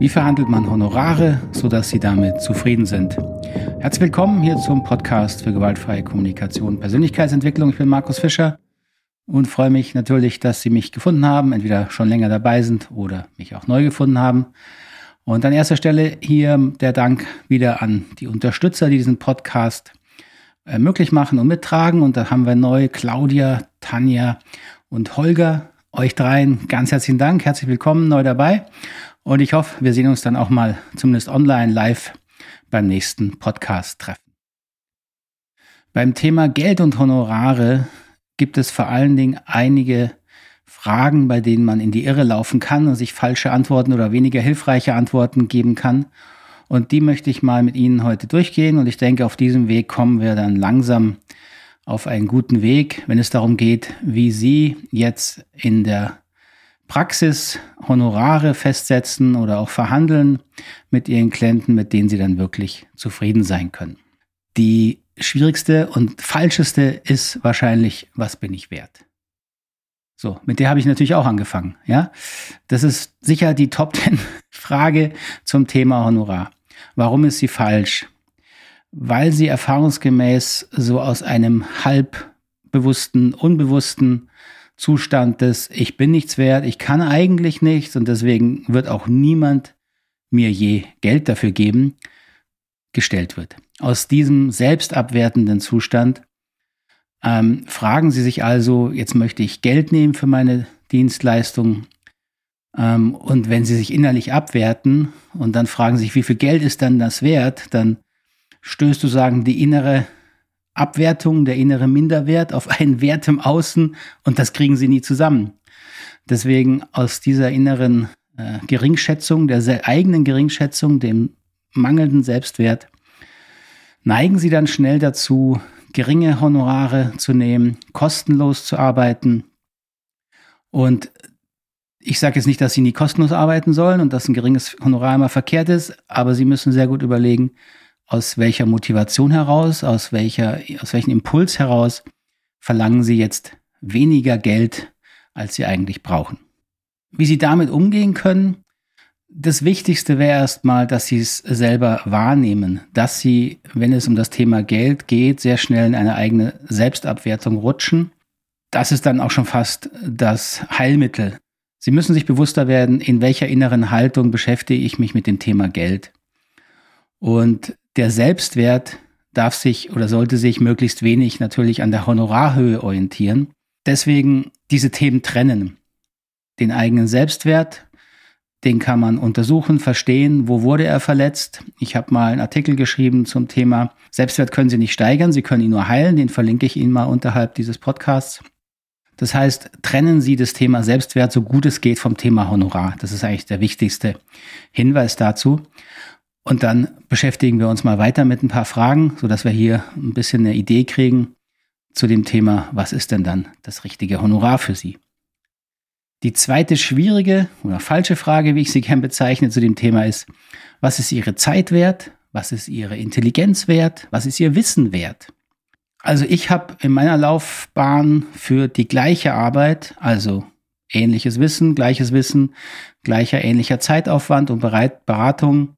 Wie verhandelt man Honorare, sodass Sie damit zufrieden sind? Herzlich willkommen hier zum Podcast für gewaltfreie Kommunikation und Persönlichkeitsentwicklung. Ich bin Markus Fischer und freue mich natürlich, dass Sie mich gefunden haben, entweder schon länger dabei sind oder mich auch neu gefunden haben. Und an erster Stelle hier der Dank wieder an die Unterstützer, die diesen Podcast äh, möglich machen und mittragen. Und da haben wir neu Claudia, Tanja und Holger. Euch dreien ganz herzlichen Dank, herzlich willkommen neu dabei. Und ich hoffe, wir sehen uns dann auch mal zumindest online live beim nächsten Podcast-Treffen. Beim Thema Geld und Honorare gibt es vor allen Dingen einige Fragen, bei denen man in die Irre laufen kann und sich falsche Antworten oder weniger hilfreiche Antworten geben kann. Und die möchte ich mal mit Ihnen heute durchgehen. Und ich denke, auf diesem Weg kommen wir dann langsam auf einen guten Weg, wenn es darum geht, wie Sie jetzt in der Praxis Honorare festsetzen oder auch verhandeln mit Ihren Klienten, mit denen Sie dann wirklich zufrieden sein können. Die schwierigste und falscheste ist wahrscheinlich, was bin ich wert? So, mit der habe ich natürlich auch angefangen, ja? Das ist sicher die Top 10 Frage zum Thema Honorar. Warum ist sie falsch? Weil sie erfahrungsgemäß so aus einem halbbewussten, unbewussten Zustand des Ich bin nichts wert, ich kann eigentlich nichts und deswegen wird auch niemand mir je Geld dafür geben, gestellt wird. Aus diesem selbstabwertenden Zustand ähm, fragen Sie sich also, jetzt möchte ich Geld nehmen für meine Dienstleistung, ähm, und wenn sie sich innerlich abwerten und dann fragen sich, wie viel Geld ist dann das wert, dann stößt du sagen, die innere Abwertung, der innere Minderwert auf einen Wert im Außen und das kriegen sie nie zusammen. Deswegen aus dieser inneren äh, Geringschätzung, der eigenen Geringschätzung, dem mangelnden Selbstwert, neigen sie dann schnell dazu, geringe Honorare zu nehmen, kostenlos zu arbeiten. Und ich sage jetzt nicht, dass sie nie kostenlos arbeiten sollen und dass ein geringes Honorar immer verkehrt ist, aber sie müssen sehr gut überlegen, aus welcher Motivation heraus, aus welcher, aus welchem Impuls heraus verlangen sie jetzt weniger Geld, als sie eigentlich brauchen. Wie sie damit umgehen können, das Wichtigste wäre erstmal, dass sie es selber wahrnehmen, dass sie, wenn es um das Thema Geld geht, sehr schnell in eine eigene Selbstabwertung rutschen. Das ist dann auch schon fast das Heilmittel Sie müssen sich bewusster werden, in welcher inneren Haltung beschäftige ich mich mit dem Thema Geld. Und der Selbstwert darf sich oder sollte sich möglichst wenig natürlich an der Honorarhöhe orientieren. Deswegen diese Themen trennen. Den eigenen Selbstwert, den kann man untersuchen, verstehen, wo wurde er verletzt. Ich habe mal einen Artikel geschrieben zum Thema Selbstwert können Sie nicht steigern, Sie können ihn nur heilen. Den verlinke ich Ihnen mal unterhalb dieses Podcasts. Das heißt, trennen Sie das Thema Selbstwert so gut es geht vom Thema Honorar. Das ist eigentlich der wichtigste Hinweis dazu. Und dann beschäftigen wir uns mal weiter mit ein paar Fragen, sodass wir hier ein bisschen eine Idee kriegen zu dem Thema, was ist denn dann das richtige Honorar für Sie? Die zweite schwierige oder falsche Frage, wie ich sie gern bezeichne, zu dem Thema ist, was ist Ihre Zeit wert? Was ist Ihre Intelligenz wert? Was ist Ihr Wissen wert? Also ich habe in meiner Laufbahn für die gleiche Arbeit, also ähnliches Wissen, gleiches Wissen, gleicher ähnlicher Zeitaufwand und Beratung,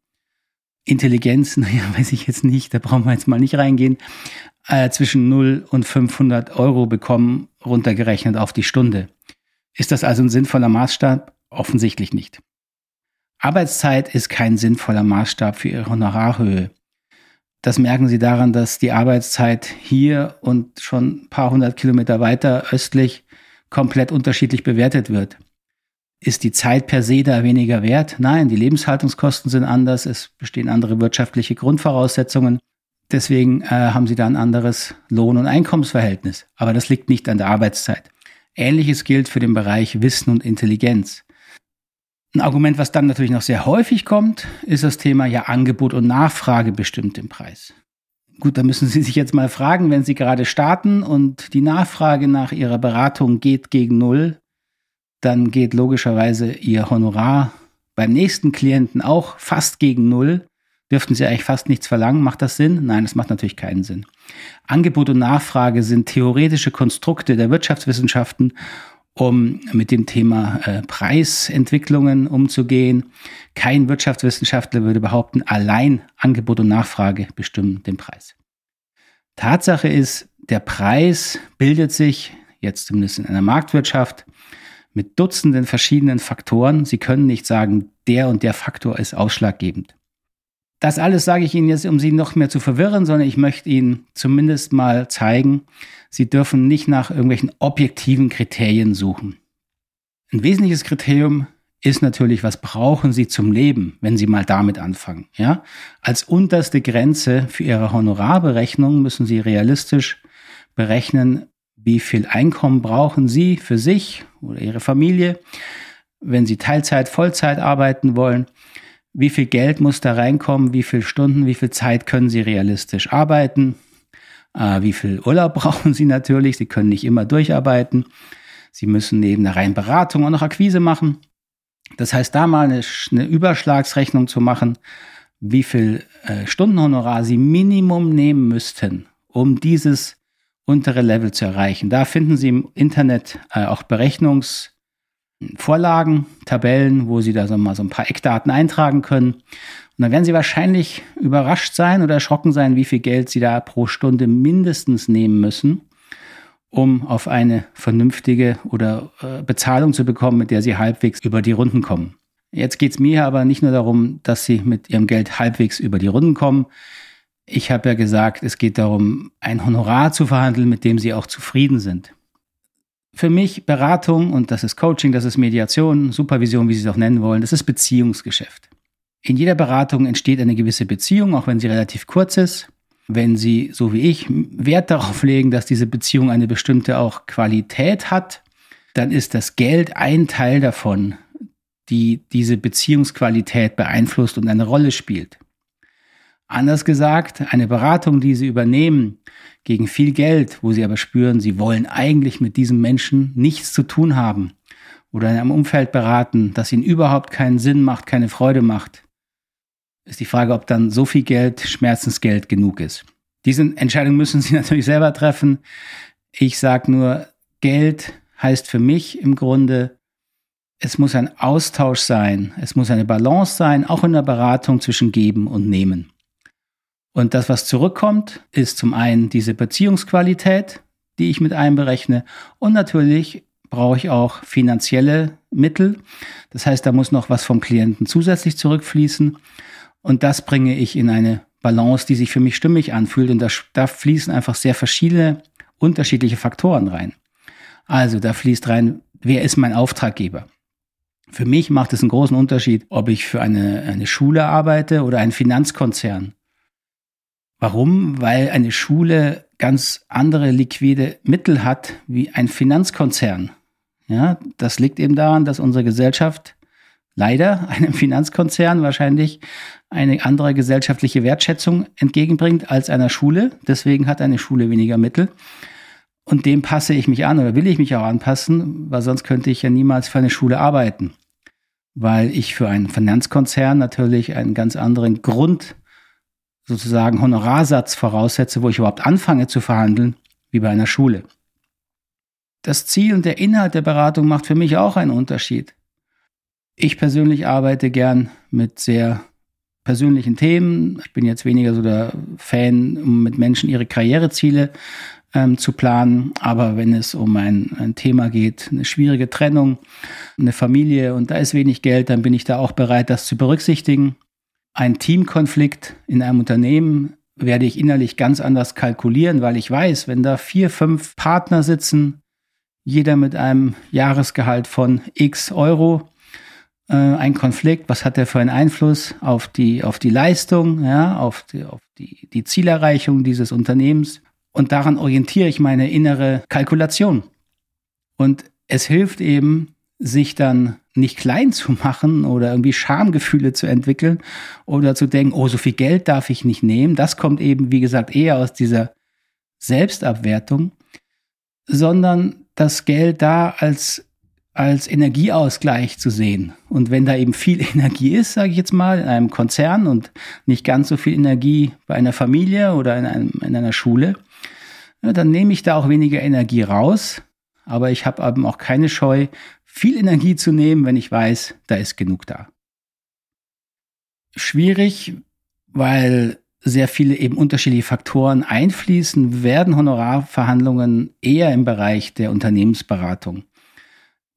Intelligenz, naja, weiß ich jetzt nicht, da brauchen wir jetzt mal nicht reingehen, äh, zwischen 0 und 500 Euro bekommen, runtergerechnet auf die Stunde. Ist das also ein sinnvoller Maßstab? Offensichtlich nicht. Arbeitszeit ist kein sinnvoller Maßstab für ihre Honorarhöhe. Das merken Sie daran, dass die Arbeitszeit hier und schon ein paar hundert Kilometer weiter östlich komplett unterschiedlich bewertet wird. Ist die Zeit per se da weniger wert? Nein, die Lebenshaltungskosten sind anders, es bestehen andere wirtschaftliche Grundvoraussetzungen. Deswegen äh, haben Sie da ein anderes Lohn- und Einkommensverhältnis. Aber das liegt nicht an der Arbeitszeit. Ähnliches gilt für den Bereich Wissen und Intelligenz. Ein Argument, was dann natürlich noch sehr häufig kommt, ist das Thema ja Angebot und Nachfrage bestimmt im Preis. Gut, da müssen Sie sich jetzt mal fragen, wenn Sie gerade starten und die Nachfrage nach Ihrer Beratung geht gegen Null, dann geht logischerweise Ihr Honorar beim nächsten Klienten auch fast gegen Null. Dürften Sie eigentlich fast nichts verlangen? Macht das Sinn? Nein, das macht natürlich keinen Sinn. Angebot und Nachfrage sind theoretische Konstrukte der Wirtschaftswissenschaften um mit dem Thema äh, Preisentwicklungen umzugehen. Kein Wirtschaftswissenschaftler würde behaupten, allein Angebot und Nachfrage bestimmen den Preis. Tatsache ist, der Preis bildet sich, jetzt zumindest in einer Marktwirtschaft, mit Dutzenden verschiedenen Faktoren. Sie können nicht sagen, der und der Faktor ist ausschlaggebend. Das alles sage ich Ihnen jetzt, um Sie noch mehr zu verwirren, sondern ich möchte Ihnen zumindest mal zeigen, Sie dürfen nicht nach irgendwelchen objektiven Kriterien suchen. Ein wesentliches Kriterium ist natürlich, was brauchen Sie zum Leben, wenn Sie mal damit anfangen. Ja? Als unterste Grenze für Ihre Honorarberechnung müssen Sie realistisch berechnen, wie viel Einkommen brauchen Sie für sich oder Ihre Familie, wenn Sie Teilzeit, Vollzeit arbeiten wollen? Wie viel Geld muss da reinkommen, wie viele Stunden, wie viel Zeit können Sie realistisch arbeiten, äh, wie viel Urlaub brauchen Sie natürlich, Sie können nicht immer durcharbeiten, Sie müssen neben der reinen Beratung auch noch Akquise machen. Das heißt, da mal eine, eine Überschlagsrechnung zu machen, wie viel äh, Stundenhonorar Sie Minimum nehmen müssten, um dieses untere Level zu erreichen. Da finden Sie im Internet äh, auch Berechnungs- Vorlagen, Tabellen, wo Sie da so mal so ein paar Eckdaten eintragen können. Und dann werden Sie wahrscheinlich überrascht sein oder erschrocken sein, wie viel Geld Sie da pro Stunde mindestens nehmen müssen, um auf eine vernünftige oder äh, Bezahlung zu bekommen, mit der Sie halbwegs über die Runden kommen. Jetzt geht es mir aber nicht nur darum, dass Sie mit Ihrem Geld halbwegs über die Runden kommen. Ich habe ja gesagt, es geht darum, ein Honorar zu verhandeln, mit dem Sie auch zufrieden sind für mich Beratung und das ist Coaching, das ist Mediation, Supervision, wie Sie es auch nennen wollen, das ist Beziehungsgeschäft. In jeder Beratung entsteht eine gewisse Beziehung, auch wenn sie relativ kurz ist. Wenn Sie, so wie ich, Wert darauf legen, dass diese Beziehung eine bestimmte auch Qualität hat, dann ist das Geld ein Teil davon, die diese Beziehungsqualität beeinflusst und eine Rolle spielt. Anders gesagt, eine Beratung, die Sie übernehmen, gegen viel Geld, wo sie aber spüren, sie wollen eigentlich mit diesem Menschen nichts zu tun haben oder in einem Umfeld beraten, das ihnen überhaupt keinen Sinn macht, keine Freude macht, ist die Frage, ob dann so viel Geld Schmerzensgeld genug ist. Diese Entscheidung müssen Sie natürlich selber treffen. Ich sage nur, Geld heißt für mich im Grunde, es muss ein Austausch sein, es muss eine Balance sein, auch in der Beratung zwischen Geben und Nehmen. Und das, was zurückkommt, ist zum einen diese Beziehungsqualität, die ich mit einberechne. Und natürlich brauche ich auch finanzielle Mittel. Das heißt, da muss noch was vom Klienten zusätzlich zurückfließen. Und das bringe ich in eine Balance, die sich für mich stimmig anfühlt. Und da, da fließen einfach sehr verschiedene, unterschiedliche Faktoren rein. Also da fließt rein, wer ist mein Auftraggeber? Für mich macht es einen großen Unterschied, ob ich für eine, eine Schule arbeite oder einen Finanzkonzern. Warum? Weil eine Schule ganz andere liquide Mittel hat wie ein Finanzkonzern. Ja, das liegt eben daran, dass unsere Gesellschaft leider einem Finanzkonzern wahrscheinlich eine andere gesellschaftliche Wertschätzung entgegenbringt als einer Schule. Deswegen hat eine Schule weniger Mittel. Und dem passe ich mich an oder will ich mich auch anpassen, weil sonst könnte ich ja niemals für eine Schule arbeiten. Weil ich für einen Finanzkonzern natürlich einen ganz anderen Grund sozusagen Honorarsatz voraussetze, wo ich überhaupt anfange zu verhandeln, wie bei einer Schule. Das Ziel und der Inhalt der Beratung macht für mich auch einen Unterschied. Ich persönlich arbeite gern mit sehr persönlichen Themen. Ich bin jetzt weniger so der Fan, um mit Menschen ihre Karriereziele ähm, zu planen. Aber wenn es um ein, ein Thema geht, eine schwierige Trennung, eine Familie und da ist wenig Geld, dann bin ich da auch bereit, das zu berücksichtigen. Ein Teamkonflikt in einem Unternehmen werde ich innerlich ganz anders kalkulieren, weil ich weiß, wenn da vier, fünf Partner sitzen, jeder mit einem Jahresgehalt von x Euro, äh, ein Konflikt, was hat der für einen Einfluss auf die, auf die Leistung, ja, auf, die, auf die, die Zielerreichung dieses Unternehmens. Und daran orientiere ich meine innere Kalkulation. Und es hilft eben, sich dann nicht klein zu machen oder irgendwie Schamgefühle zu entwickeln oder zu denken, oh, so viel Geld darf ich nicht nehmen. Das kommt eben, wie gesagt, eher aus dieser Selbstabwertung, sondern das Geld da als, als Energieausgleich zu sehen. Und wenn da eben viel Energie ist, sage ich jetzt mal, in einem Konzern und nicht ganz so viel Energie bei einer Familie oder in, einem, in einer Schule, dann nehme ich da auch weniger Energie raus aber ich habe eben auch keine Scheu, viel Energie zu nehmen, wenn ich weiß, da ist genug da. Schwierig, weil sehr viele eben unterschiedliche Faktoren einfließen, werden Honorarverhandlungen eher im Bereich der Unternehmensberatung.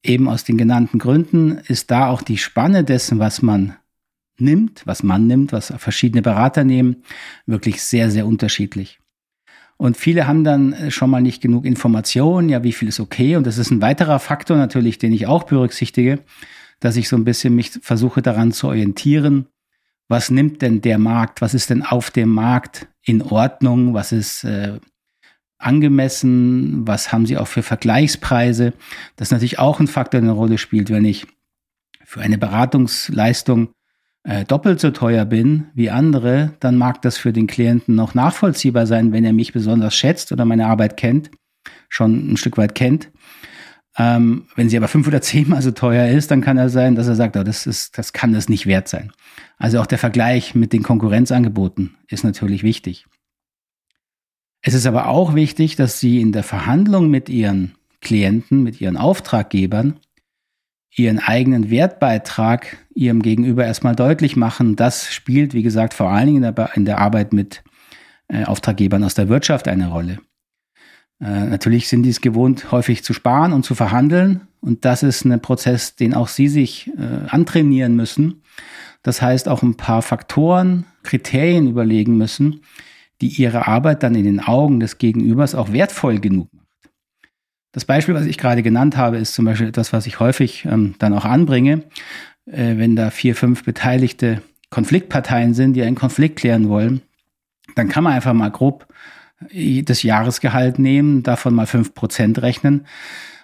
Eben aus den genannten Gründen ist da auch die Spanne dessen, was man nimmt, was man nimmt, was verschiedene Berater nehmen, wirklich sehr, sehr unterschiedlich. Und viele haben dann schon mal nicht genug Informationen, ja, wie viel ist okay. Und das ist ein weiterer Faktor natürlich, den ich auch berücksichtige, dass ich so ein bisschen mich versuche daran zu orientieren, was nimmt denn der Markt, was ist denn auf dem Markt in Ordnung, was ist äh, angemessen, was haben sie auch für Vergleichspreise. Das ist natürlich auch ein Faktor, der eine Rolle spielt, wenn ich für eine Beratungsleistung äh, doppelt so teuer bin wie andere, dann mag das für den Klienten noch nachvollziehbar sein, wenn er mich besonders schätzt oder meine Arbeit kennt, schon ein Stück weit kennt. Ähm, wenn sie aber fünf oder zehnmal so teuer ist, dann kann er sein, dass er sagt, oh, das ist, das kann das nicht wert sein. Also auch der Vergleich mit den Konkurrenzangeboten ist natürlich wichtig. Es ist aber auch wichtig, dass Sie in der Verhandlung mit Ihren Klienten, mit Ihren Auftraggebern, Ihren eigenen Wertbeitrag Ihrem Gegenüber erstmal deutlich machen. Das spielt, wie gesagt, vor allen Dingen in der, Arbeit mit äh, Auftraggebern aus der Wirtschaft eine Rolle. Äh, natürlich sind die es gewohnt, häufig zu sparen und zu verhandeln. Und das ist ein Prozess, den auch Sie sich äh, antrainieren müssen. Das heißt, auch ein paar Faktoren, Kriterien überlegen müssen, die Ihre Arbeit dann in den Augen des Gegenübers auch wertvoll genug. Das Beispiel, was ich gerade genannt habe, ist zum Beispiel etwas, was ich häufig ähm, dann auch anbringe, äh, wenn da vier, fünf beteiligte Konfliktparteien sind, die einen Konflikt klären wollen, dann kann man einfach mal grob das Jahresgehalt nehmen, davon mal fünf Prozent rechnen.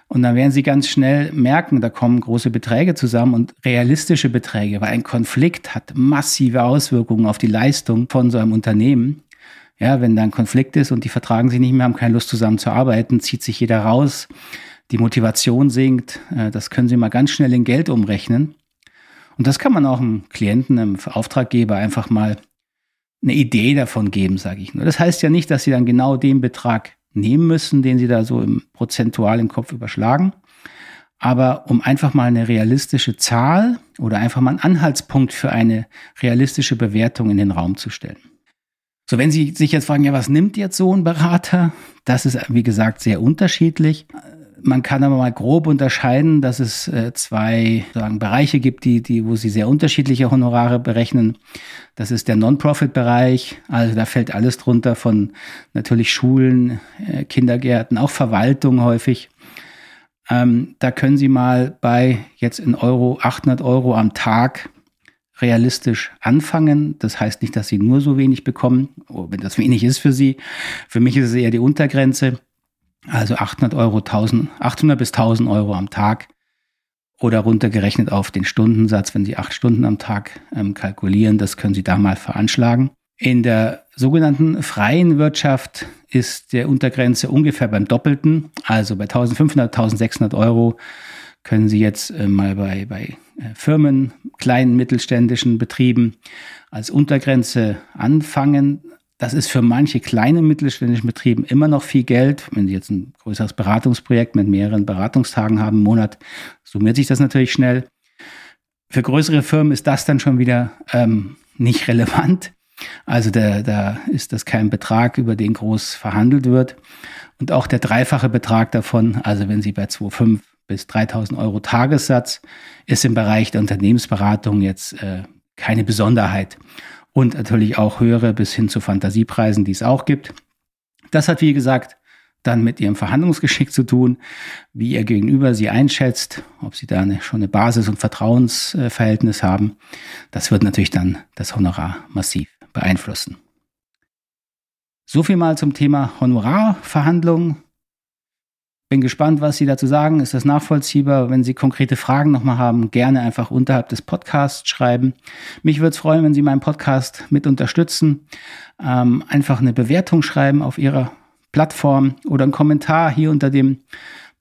Und dann werden Sie ganz schnell merken, da kommen große Beträge zusammen und realistische Beträge, weil ein Konflikt hat massive Auswirkungen auf die Leistung von so einem Unternehmen. Ja, wenn da ein Konflikt ist und die vertragen sich nicht mehr, haben keine Lust zusammen zu arbeiten, zieht sich jeder raus, die Motivation sinkt. Äh, das können Sie mal ganz schnell in Geld umrechnen. Und das kann man auch einem Klienten, einem Auftraggeber einfach mal eine Idee davon geben, sage ich nur. Das heißt ja nicht, dass sie dann genau den Betrag nehmen müssen, den sie da so im prozentual im Kopf überschlagen. Aber um einfach mal eine realistische Zahl oder einfach mal einen Anhaltspunkt für eine realistische Bewertung in den Raum zu stellen. So, wenn Sie sich jetzt fragen, ja, was nimmt jetzt so ein Berater? Das ist, wie gesagt, sehr unterschiedlich. Man kann aber mal grob unterscheiden, dass es äh, zwei sagen, Bereiche gibt, die, die, wo sie sehr unterschiedliche Honorare berechnen. Das ist der Non-Profit-Bereich. Also da fällt alles drunter von natürlich Schulen, äh, Kindergärten, auch Verwaltung häufig. Ähm, da können Sie mal bei jetzt in Euro 800 Euro am Tag realistisch anfangen. Das heißt nicht, dass Sie nur so wenig bekommen, wenn das wenig ist für Sie. Für mich ist es eher die Untergrenze. Also 800 Euro, 1000, 800 bis 1000 Euro am Tag oder runtergerechnet auf den Stundensatz, wenn Sie acht Stunden am Tag ähm, kalkulieren, das können Sie da mal veranschlagen. In der sogenannten freien Wirtschaft ist der Untergrenze ungefähr beim Doppelten, also bei 1500, 1600 Euro können Sie jetzt äh, mal bei, bei äh, Firmen, kleinen mittelständischen Betrieben als Untergrenze anfangen. Das ist für manche kleine mittelständische Betriebe immer noch viel Geld. Wenn Sie jetzt ein größeres Beratungsprojekt mit mehreren Beratungstagen haben im Monat, summiert sich das natürlich schnell. Für größere Firmen ist das dann schon wieder ähm, nicht relevant. Also da, da ist das kein Betrag, über den groß verhandelt wird. Und auch der dreifache Betrag davon, also wenn Sie bei 2,5 bis 3000 Euro Tagessatz, ist im Bereich der Unternehmensberatung jetzt äh, keine Besonderheit und natürlich auch höhere bis hin zu Fantasiepreisen, die es auch gibt. Das hat, wie gesagt, dann mit ihrem Verhandlungsgeschick zu tun, wie ihr Gegenüber sie einschätzt, ob sie da eine, schon eine Basis- und Vertrauensverhältnis haben. Das wird natürlich dann das Honorar massiv beeinflussen. So viel mal zum Thema Honorarverhandlungen. Bin gespannt, was Sie dazu sagen. Ist das nachvollziehbar? Wenn Sie konkrete Fragen nochmal haben, gerne einfach unterhalb des Podcasts schreiben. Mich würde es freuen, wenn Sie meinen Podcast mit unterstützen. Ähm, einfach eine Bewertung schreiben auf Ihrer Plattform oder einen Kommentar hier unter dem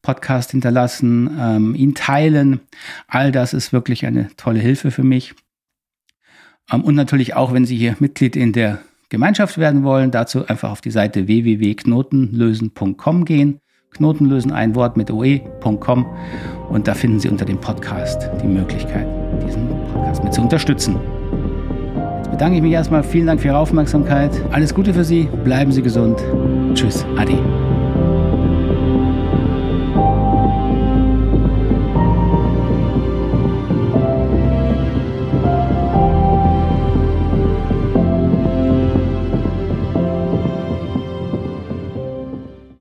Podcast hinterlassen, ähm, ihn teilen. All das ist wirklich eine tolle Hilfe für mich. Ähm, und natürlich auch, wenn Sie hier Mitglied in der Gemeinschaft werden wollen, dazu einfach auf die Seite www.knotenlösen.com gehen Knotenlösen ein Wort mit oe.com und da finden Sie unter dem Podcast die Möglichkeit, diesen Podcast mit zu unterstützen. Jetzt bedanke ich mich erstmal. Vielen Dank für Ihre Aufmerksamkeit. Alles Gute für Sie. Bleiben Sie gesund. Tschüss. Adi.